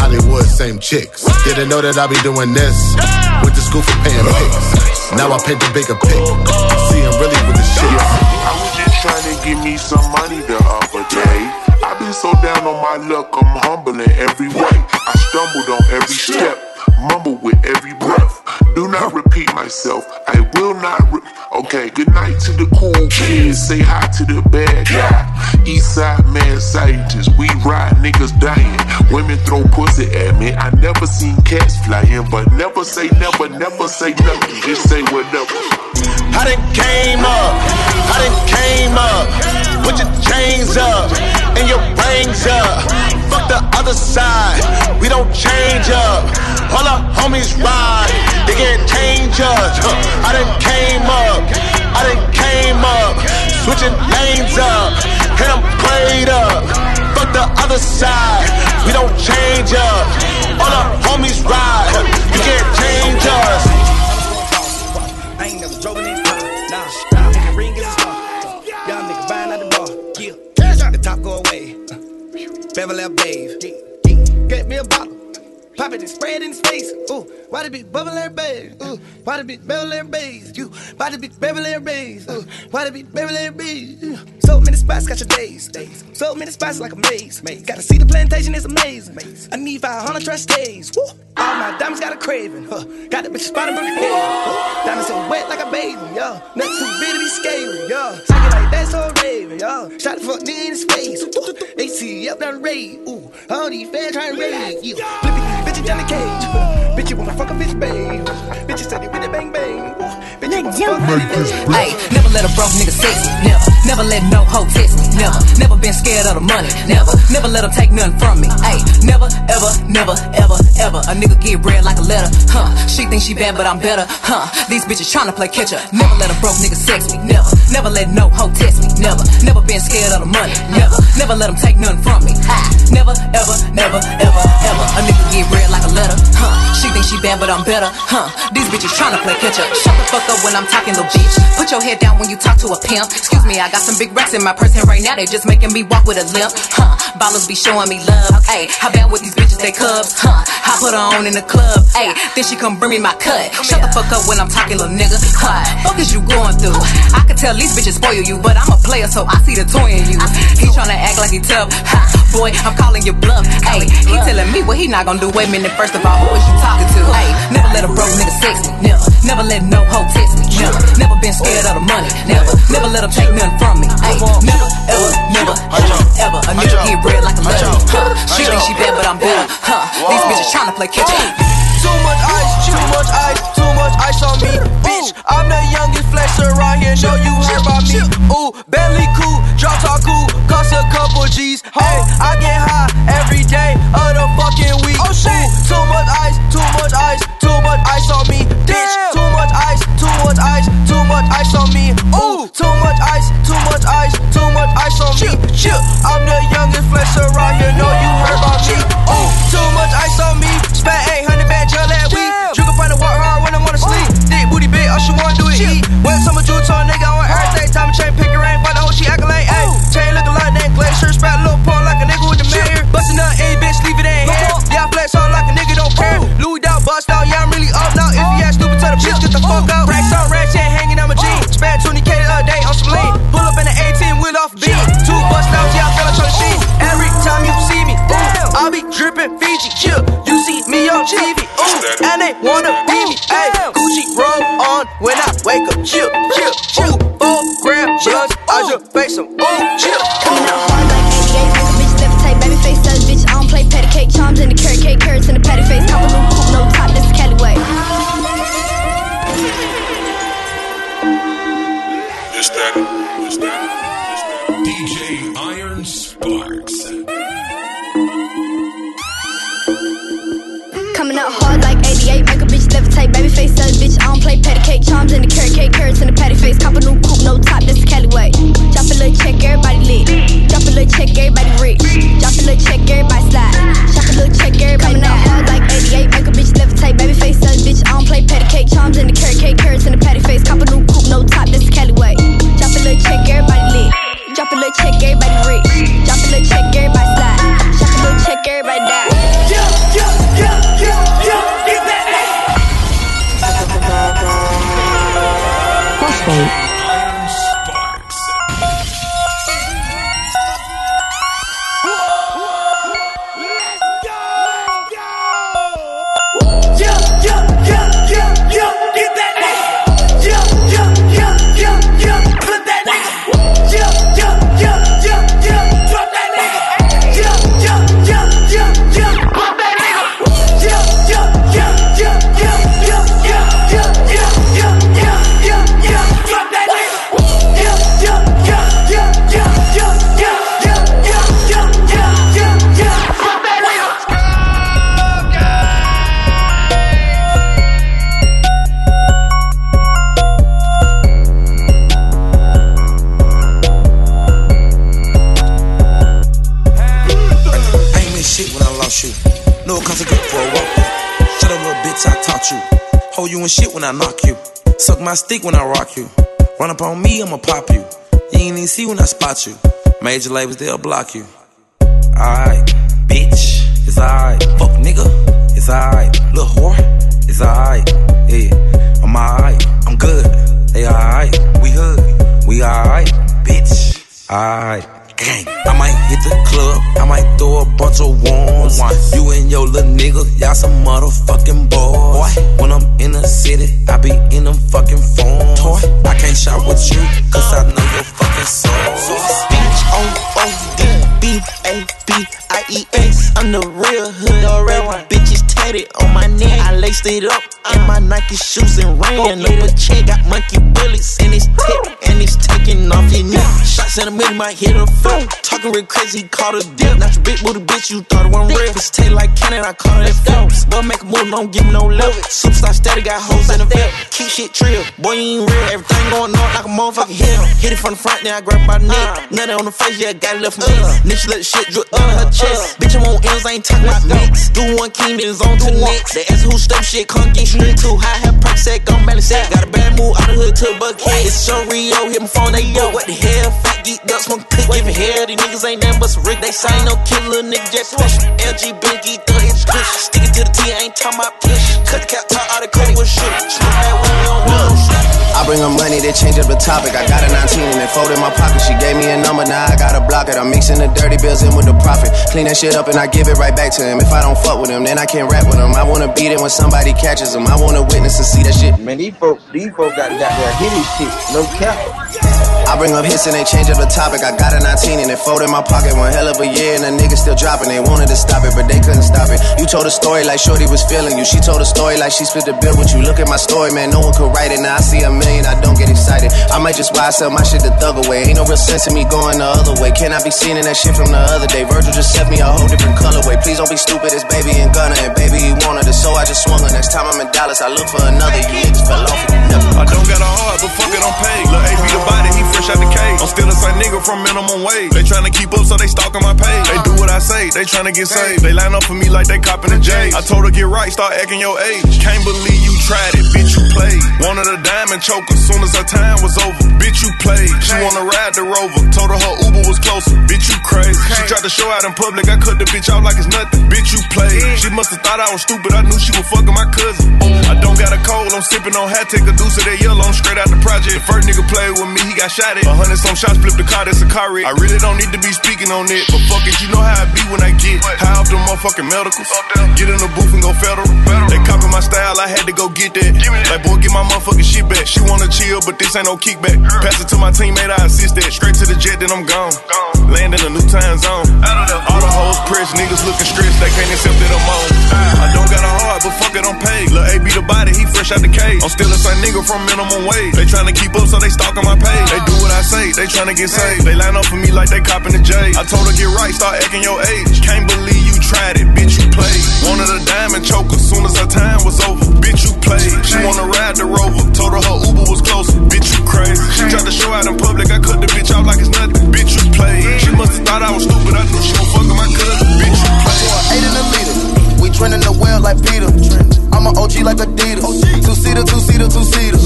Hollywood, same chicks. Didn't know that I'd be doing this. Went to school for paying pics. Now I paint the bigger pic. See, I'm really with the shit. I was just trying to give me some money the other day. I've been so down on my luck, I'm humble in every way. I stumbled on every step, mumble with every breath. Do not repeat myself, I will not. Okay, good night to the cool kids. Say hi to the bad guy. East side man scientist, we ride niggas dying. Women throw pussy at me. I never seen cats flying, but never say never, never say nothing. Just say whatever. I done came up, I done came up. Put your chains up and your rings up. Fuck the other side, we don't change up. All our homies ride, they get change us. I done came up, I done came up. Switching lanes up, and I'm played up. Fuck the other side, we don't change up. All our homies ride, you can't change us. Beverly Babe. Get me a. Pop it and it in his face. Ooh, why the big bubble air babe? Ooh, why the big Beverly Hills Babe? You, why the big Hills Babe? Ooh, why the big Hills Babe? So many spots, got your days. days. So many spots like a maze. maze. Gotta see the plantation, it's amazing. I need 500 trust days. Woo. All my diamonds got a craving. Huh. Got the bitch spotted broken head. Huh. Diamonds so wet like a baby. Yo, nothing too big to be scaly. Yo, it like that so raving. Yo, shot the fuck nigga in his face. Down the raid. Ooh, all these fans trying to raid. You down the cage. Bitch, you wanna fuck a bitch, babe. Bitches said it with it bang bang. Bitch, you wanna fuck a Hey, never let a broke nigga sex me. Never, never let no hoe test me. Never, never been scared of the money. Never, never let them take nothing from me. Hey, never, ever, never, ever, ever. A nigga get bread like a letter. Huh? She thinks she bad, but I'm better. Huh? These bitches tryna play catch up. Never let a broke nigga sex me. Never, never let no hoe test me. Never, never been scared of the money. Never, never let them take nothing from me. Ah, never, ever, never, ever, ever. A nigga get bread like a letter. Huh? She thinks she bad, but I'm better. Huh? These bitches tryna play catch up. Shut the fuck up when I'm talking, little bitch. Put your head down when you talk to a pimp. Excuse me, I got some big racks in my purse, and right now they just making me walk with a limp. Huh? Ballers be showing me love. Hey, how bad with these bitches, they cubs? Huh? I put her on in the club. Hey, then she come bring me my cut. Shut the fuck up when I'm talking, little nigga. Huh? Fuck is you going through? I can tell these bitches spoil you, but I'm a player, so I see the toy in you. He tryna act like he tough. Ha, boy, I'm calling you bluff. Hey, he telling me what he not gonna do. Wait a minute, first of all, who is you talking to? Hey, never let a broke nigga sex me. Never, never let no hoe text me. Never, never been scared of the money. Never, never let them take nothing from me. Hey, never, ever, never, ever, ever. A nigga get bread like a letter. Huh? She think she bad, but I'm better. Huh? These bitches tryna play catch up. Too much ice, too much ice, too much ice on me. Bitch, I'm the youngest flexer around here. Know you heard about me. Ooh, Bentley cool, drop top cool, cost a couple G's. Major labels, they'll block you. Alright, bitch, it's alright. Fuck nigga, it's alright. Little whore, it's alright. Yeah, I'm alright, I'm good. They alright, we hood, we alright. Bitch, alright. I might throw a bunch of ones. You and your little nigga, y'all some motherfucking boys. When I'm in the city, I be in them fucking phones. I can't shop with you, cause I know your fucking soul. Bitch, O O D B A B I E S. I'm the real hood already. Tatted on my neck. I laced it up in my Nike shoes and ran up a check. Got monkey bullets in his tip and it's taking off your knee. Shots in the middle, might hit a foot. Talking real crazy, he caught a dip. Not your big booty bitch, you thought it wasn't real. Bitch tail like cannon, I call it that flip. Boy, make a move, don't give me no love. Superstar steady, got hoes in the vet. Keep shit trill, boy, you ain't real. Everything going on like a motherfucking hill. Hit it from the front, then I grab it the neck. Nothing on the face, yeah, got it left from me. Nigga let the shit drip down her chest. Bitch, I'm on M's, I ain't talking about mix. Do one king, then it's on to next. They ask who step shit, come get straight too high. Have perk set, gon' balance set. Got a bad move out the hood to a bucket. It's so Rio, hit my phone, they yo. What the hell? Fat geek ducks, smoke cook, give it hair. These niggas ain't nothing but some Rick. They say no killer, nigga, just push. LG, Binky, thug, hit push. Stick it to the T, I ain't talking about push. Cut the cap, top out the credit with shit. That when we don't no shit. I bring her money, they change up the topic. I got a 19 and it fold in my pocket. She gave me a number, now I gotta block it. I'm mixing the dirty bills in with the profit. Clean that shit up and I give it right back to him. If I don't fuck with him, then I can't rap with him. I wanna beat it when somebody catches him. I wanna witness and see that shit. Man, these folk, these folk got that hitty shit, no cap. I bring up hits and they change up the topic. I got a 19 and it fold in my pocket. One hell of a year and the niggas still dropping. They wanted to stop it, but they couldn't stop it. You told a story like Shorty was feeling you. She told a story like she split the bill with you. Look at my story, man. No one could write it. Now I see a million, I don't get excited. I might just buy sell my shit to thug away. Ain't no real sense in me going the other way. Can I be seen in that shit from the other day? Virgil just set me a whole different colorway. Please don't be stupid. It's baby and gunner and baby he wanted it, so I just swung her. Next time I'm in Dallas, I look for another. You niggas fell off. I don't got a heart, but fuck it, I'm paid. Lil' AP the body, he fresh out the cage. I'm still the same nigga from minimum wage. They tryna keep up, so they stalking my page. They do what I say, they tryna get saved. They line up for me like they copping a J. I told her get right, start acting your age. Can't believe you tried it, bitch, you played. Wanted a diamond choker, soon as her time was over. Bitch, you played. She wanna ride the rover. Told her her Uber was closer. Bitch, you crazy. She tried to show out in public, I cut the bitch out like it's nothing. Bitch, you played. She must've thought I was stupid, I knew she was fucking my cousin. I don't got a cold, I'm sipping on hat, take a deuce of that yellow, I'm straight out the project. The first nigga played with me, he got shot at. A hundred some shots, flipped the car, that's a car wreck. I really don't need to be speaking on it, but fuck it, you know how I be when I get high off the motherfucking medicals. Get in the booth and go federal. They copy my style, I had to go get that. Like, boy, get my motherfucking shit back. She wanna chill, but this ain't no kickback. Pass it to my teammate, I assist that. Straight to the jet, then I'm gone. Land in a new time zone. All the hoes pressed, niggas looking stressed, they can't accept that I'm on. I don't got a heart, but fuck it, I'm paid. Lil' AB the body, he fresh out the cage. I'm still the same nigga from minimum wage. They tryna keep up, so they stalking my page. They do what I say, they tryna get saved. They line up for me like they copping the J. I told her get right, start acting your age. Can't believe you tried it, bitch, you played. Wanted a diamond choker, soon as her time was over. Bitch, you played. She wanna ride the rover, told her her Uber was closer. Bitch, you crazy. She tried to show out in public, I cut the bitch out like it's nothing. Bitch, you played. She must've thought I was stupid, I knew she was fucking my cousin. Bitch, you played. Eight in the leader. We trending the well like Peter. I'm an OG like Adidas. Two seater, two seater, two seater.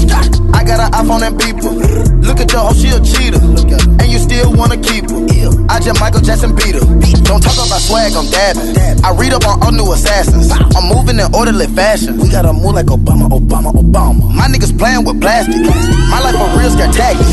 I got an iPhone and beeper. Look at your hoe, she a cheater. And you still wanna keep her. I just Michael Jackson beat her. Don't talk about swag, I'm dabbing. I read up on all new assassins. I'm moving in orderly fashion. We gotta move like Obama, Obama, Obama. My niggas playing with plastic. My life a real scare tactic.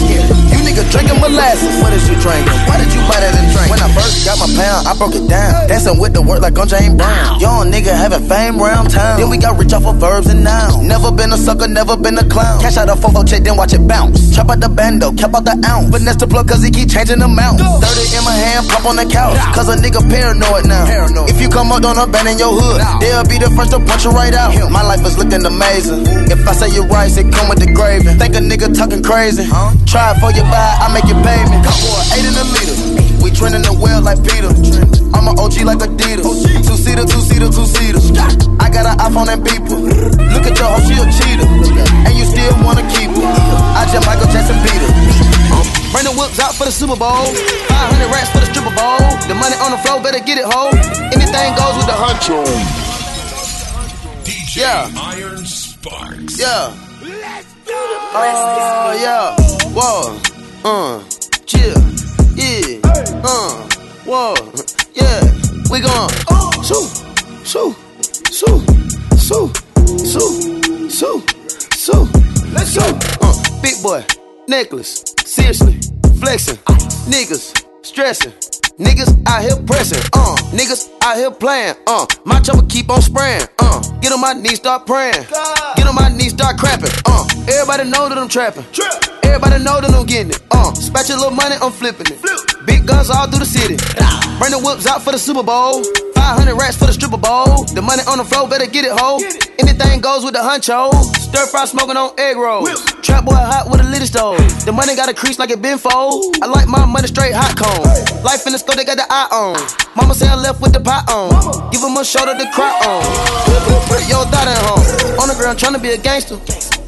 You niggas drinking molasses. What is you drinking? Why did you buy that in drink? When I first got my pound, I broke it down. Dancing with the word like I'm James Brown. Young nigga having fame round town. Then we got rich off of verbs and nouns. Never been a sucker, never been a clown. Cash out a fofo check, then watch it bounce. Chop out the bando, cap out the ounce. Finesse the plug cause he keep changing the amount. 30 in my hand, pop on the couch. Cause a nigga paranoid now. If you come up, don't abandon your hood. They'll be the first to punch you right out. My life is looking amazing. If I say you right, it come with the gravy. Think a nigga talking crazy. Try it for your buy, I make you pay me. Come eight in the leader. We trending the well like Peter. I'm an OG like Adidas. Two seater, two seater, two seater. I got an iPhone and people. Look at your hoe, she a cheater. And you still wanna keep her. I just Michael Jackson beat her. Bring the whips out for the Super Bowl. 500 racks for the stripper bowl. The money on the floor, better get it, ho. Anything goes with the huncho. DJ Yeah. Iron Sparks. Yeah. Let's do the Oh, yeah. Whoa. Uh. Chill. Yeah. Uh. Whoa. Yeah. We gon' Shoo. Shoo. Shoo. Shoo. Shoo. Shoo. Shoo. Let's go. Uh. Big boy. Necklace. Seriously. Flexing. Niggas. Stressing. Niggas out here pressing, uh. Niggas out here playing, uh. My chopper keep on spraying, uh. Get on my knees, start praying. Get on my knees, start crapping, uh. Everybody know that I'm trapping. Everybody know that I'm getting it, uh. Spatch your little money, I'm flipping it. Big guns all through the city. Bring the whips out for the Super Bowl. 500 racks for the stripper bowl. The money on the floor, better get it, ho. Anything goes with the huncho. Stir fry smoking on egg rolls. Trap boy hot with a little stove. The money got a crease like it been fold. I like my money straight hot cone. Life in the store, they got the eye on. Mama say I left with the pot on. Give him a shoulder to cry on. Put your thought at home. On the ground trying to be a gangster.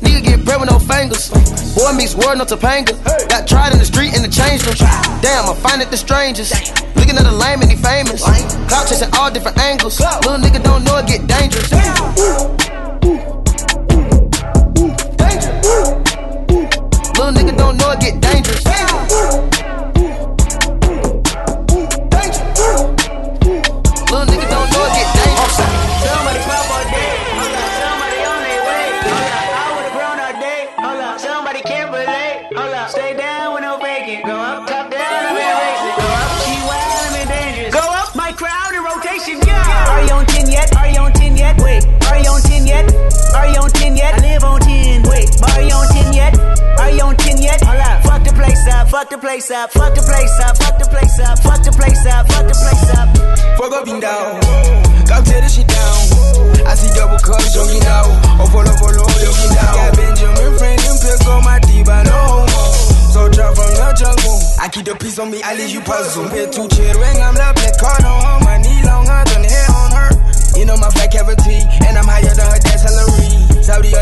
Nigga get bread with no fingers. Boy Meets World, no Topanga. Got tried in the street and it changed them. Damn, I find it the strangest. Looking at the lame and he famous. Clout chasing all different angles. Little nigga don't know it get dangerous. Little nigga don't know it get dangerous. Little nigga don't know it get dangerous. Somebody pop all day. Hold up. Somebody on their way. Hold up. I would've grown all day. Hold up. Somebody can't relate. Hold up. Stay down with no bacon. Go up, top down, I'm in racing. Go up, she wild, I'm in dangerous. Go up, my crowd in rotation, yeah. Are you on 10 yet? Are you on 10 yet? Wait. Are you on 10 yet? Are you on 10 yet? I live on 10. Wait. Are you on 10 yet? Are you on 10 up. Fuck the place up. Fuck the place up. Fuck the place up. Fuck the place up. Fuck the place up. Fuck up and down. Come tear this shit down. I see double cups jogging out. Oh, follow, follow, jogging down. Got Benjamin Franklin, pick on my diva, no homo. So drop from the jungle. I keep the peace on me, I leave you puzzle. Here to chill, ring, I'm the black car, no home. My knee longer than hair on her. You know my fat cavity, and I'm higher than her dad's salary. Saudi,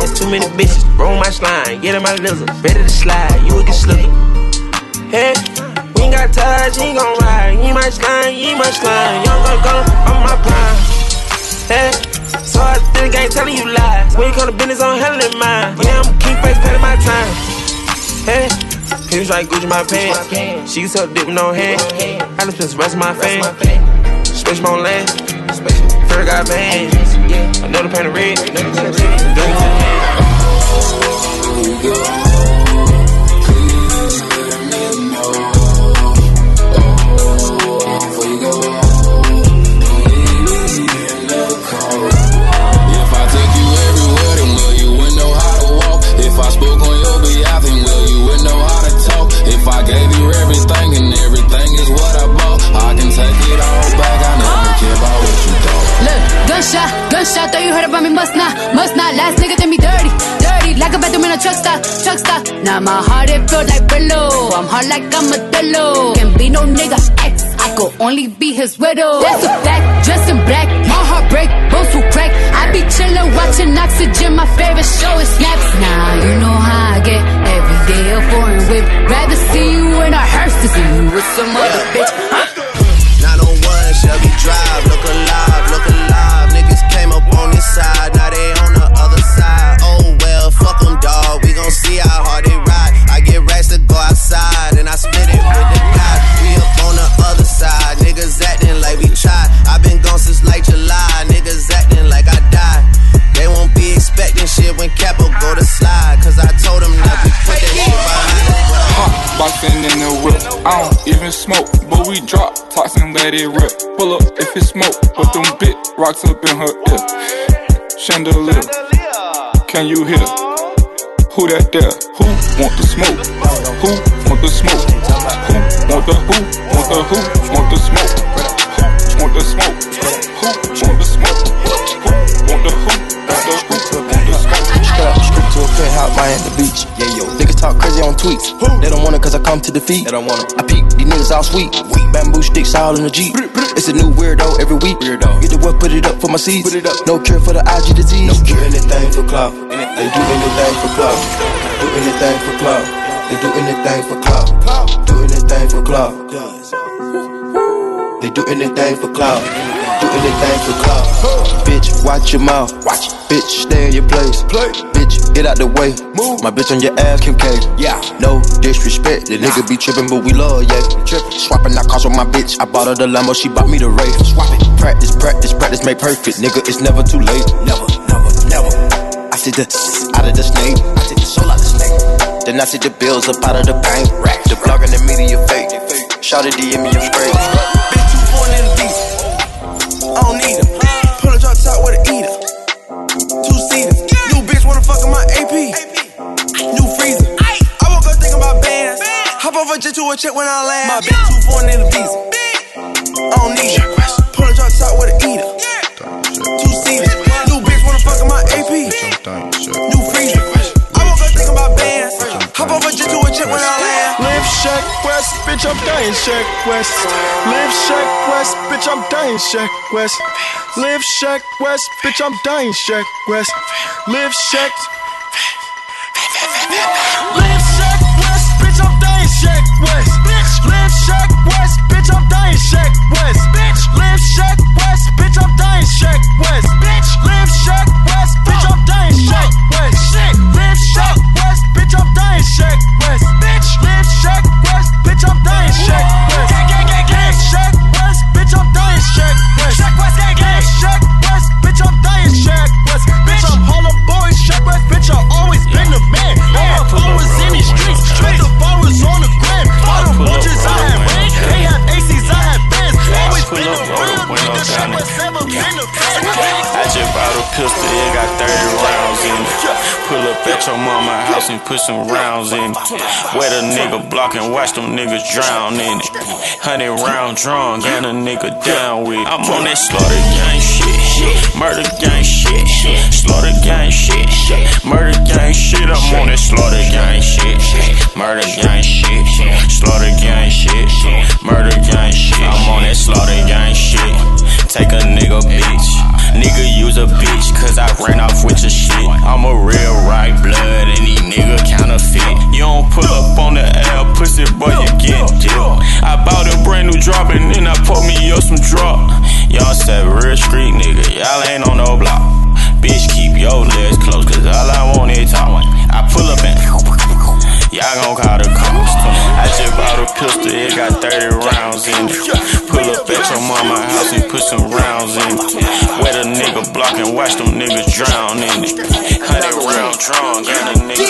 fads, too many bitches. Roll my slime, get in my lizard. Ready to slide, you will get slipping. Hey, we ain't got touch, he gon' ride. He my slime, he my slime. Young gon' go on my prime. Hey, so I think I ain't telling you lies. When you come to business, I'm handling mine. Yeah, I'm king face, paying my time. Hey, he was like Gucci my pants. She used to dip with no hand. I just spent the rest of my fame. Space on land. Fur got bands. Another paint of red. If gunshot, gunshot, thought you heard about me, must not, must not. Last nigga did me dirty, dirty, like a bathroom in a truck stop, truck stop. Now my heart, it feel like Brillo. I'm hard like I'm a Dello. Can be no nigga ex, I could only be his widow. That's a fact, dressed in black, my heart break, bones will crack. I be chillin', watching Oxygen, my favorite show is Snapped. Now you know how I get, every day a foreign whip. Rather see you in a hearse than see you with some other bitch. Huh? 901 Shelby Drive, look alive, look alive. Niggas came up on this side, now they gon' see how hard they ride. I get racks to go outside, and I split it with the guys. We up on the other side, niggas acting like we tried. i been gone since like July, niggas acting like I died. They won't be expecting shit when Capo go to slide, cause I told them that we put that shit behind. Hot boxing in the whip. I don't even smoke, but we drop and let it rip. Pull up if it's smoke, put them big rocks up in her ear. Chandelier, can you hear? Who that there? Who want the smoke? Who want the smoke? Who want the who? Want the who? Want the smoke? Who want the smoke? Who want the smoke? Who want the who? Want the who? Want the smoke? Straight the to a penthouse, Miami Beach. Yeah, yo. Talk crazy on tweets. They don't want it cause I come to defeat. They don't want it. I peek, these niggas all sweet. Bamboo sticks all in the Jeep. It's a new weirdo every week. Weirdo. Get the what, put it up for my seeds. Put it up. No cure for the IG disease. No cure. anything for clout. They do anything for clout. Do anything for clout. They do anything for clout. Do anything for clout. They do anything for clout. They do anything for clout. Bitch, watch your mouth. Watch. Bitch, stay in your place. Play. Bitch, get out the way. Move. My bitch on your ass, Kim K. Yeah. No disrespect. The nigga be tripping, but we love, yeah. Tripping. Swapping out cars with my bitch. I bought her the Lambo, she bought me the Wraith. Swap it. Practice, practice, practice, make perfect. Nigga, it's never too late. Never, never, never. I see the out of the snake. I take the soul out the snake. Then I see the bills up out of the bank. Rack. The blog and the media fake. Shout it DM me, I'm straight. Hop over jet to a check when I land. My bitch too foreign in the beast. I don't need need 'em. Pull a drop top with a eater. Two seaters. New bitch wanna fuck in my AP. New freezer. I woke up thinking about bands. Hop over jet to a check when I land. Live Shack West, bitch, I'm dying Shack West. Live Shack West, bitch, I'm dying Shack West. Live Shack West, bitch, I'm dying Shack West. Live Shack. Live Shack at your mama house and put some rounds in it. Wet a nigga block and watch them niggas drown in it. Hundred round drum, gun a nigga down with it. I'm on that slaughter gang shit. Murder gang shit. Slaughter gang shit. Murder gang shit. I'm on that slaughter gang shit. Murder gang shit. Slaughter gang shit. Murder gang shit. I'm on that slaughter gang shit. Take a nigga bitch. Nigga use a bitch cause I ran off with your shit. I'm a real right blood and these nigga counterfeit. You don't pull up on the L, pussy boy, you get dipped. I bought a brand new drop and then I put me up some drop. Y'all said real street nigga, y'all ain't on no block. Bitch, keep your legs close, cause all I want is talk. I pull up and y'all gon' call the cops. A pistol, it got 30 rounds in it. Pull up at your mama house and put some rounds in it. Wet a nigga block and watch them niggas drown in it. Hundred round drawn, got a nigga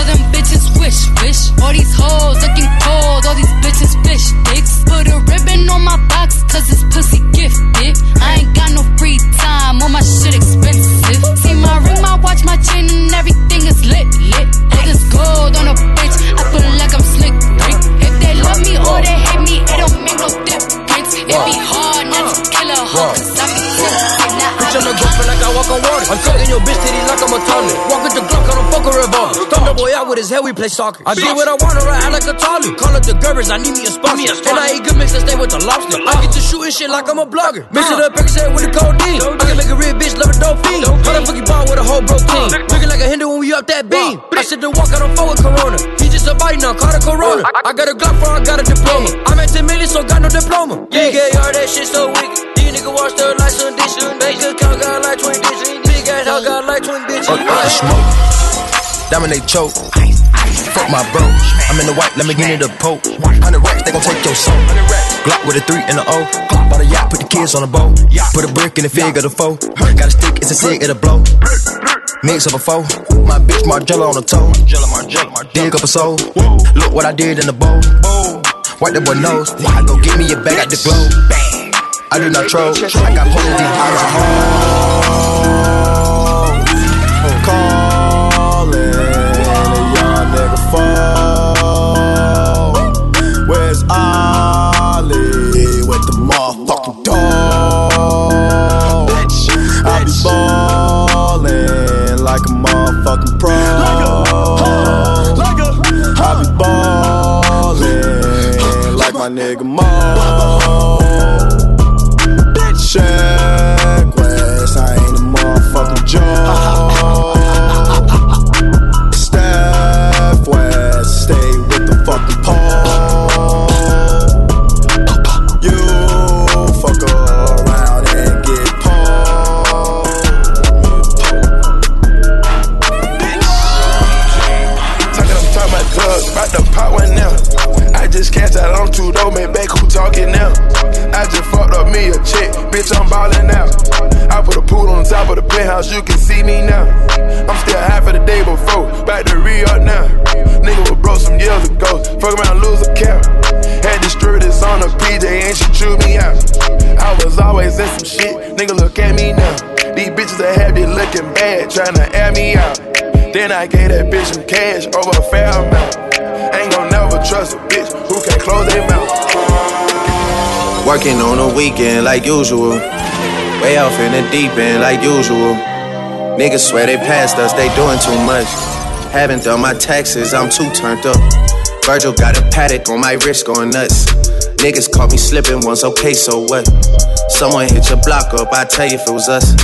up, them bitches wish, wish. All these hoes looking cold, all these bitches fish sticks. Put a ribbon on my box, cause it's pussy gifted. I ain't got no free time, all my shit expensive. See my ring, my watch, my chain, and everything is lit, lit. All this gold on a bitch, I feel like I'm slick, Rick. If they love me or they hate me, it don't make no difference. It be hard not to kill a hoe, cause I be tempted. Now I Bitch, I'm a girlfriend like I walk on water. I'm fucking your bitch titty like I'm a toddler. Walk with the Glock, I don't fuck a revolver. Thunder boy out with his head, we play soccer. I do what I want, alright, I like a toddler. Call up the Gerbers, I need me a sponsor. And I eat good mix and stay with the lobster. I get to shooting shit like I'm a blogger. Mix it up, Percocet with the codeine. I can make a real bitch love a dope fiend. How the fuck you ball with a whole bro uh. team? Looking like a Hindu when we up that uh. beam. I said the walk, I don't fuck with Corona. He just a body now, call it Corona. Uh. I got a Glock for, I got a diploma. I'm at 10 million, so got no diploma. Yeah, yeah, all that shit so wicked. These niggas watch the lights on this shit. Bank account got like 20 digits. Big ass house got like 20 bitches. I smoke. Dominate choke. Fuck my bro. I'm in the white, let me get in the poke. 100 racks, they gon' take your soul. Glock with a 3 and a O. Bought a yacht, put the kids on a boat. Put a brick in the fig of the foe. Got a stick, it's a cig, it'll blow. Mix up a foe. My bitch Margiela on the toe. Dig up a soul. Look what I did in the bowl. Wipe the boy nose. I go get me a bag at the globe. I do not troll. I got hoes these a motherfucking pro. I be ballin' like my nigga Mo. Check West, tryna air me out. Then I gave that bitch some cash over a fair amount. Ain't gon' never trust a bitch who can't close their mouth. Working on a weekend like usual. Way off in the deep end like usual. Niggas swear they passed us, they doing too much. Haven't done my taxes, I'm too turned up. Virgil got a Patek on my wrist going nuts. Niggas caught me slipping once, okay, so what? Someone hit your block up, I tell you if it was us.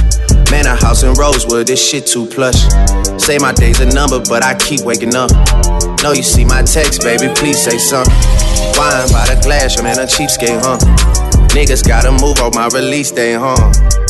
Man, a house in Rosewood, this shit too plush. Say my day's a number, but I keep waking up. Know you see my text, baby, please say something. Wine by the glass, I'm in a cheapskate, huh? Niggas gotta move on my release day, huh?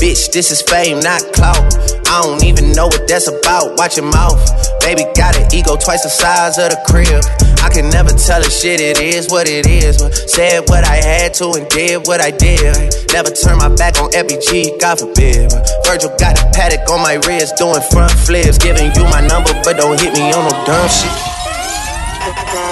Bitch, this is fame, not clout. I don't even know what that's about. Watch your mouth. Baby got an ego twice the size of the crib. I can never tell a shit, it is what it is. But said what I had to and did what I did. Never turn my back on FBG, God forbid. But Virgil got a Patek on my wrist, doing front flips. Giving you my number, but don't hit me on no dumb shit.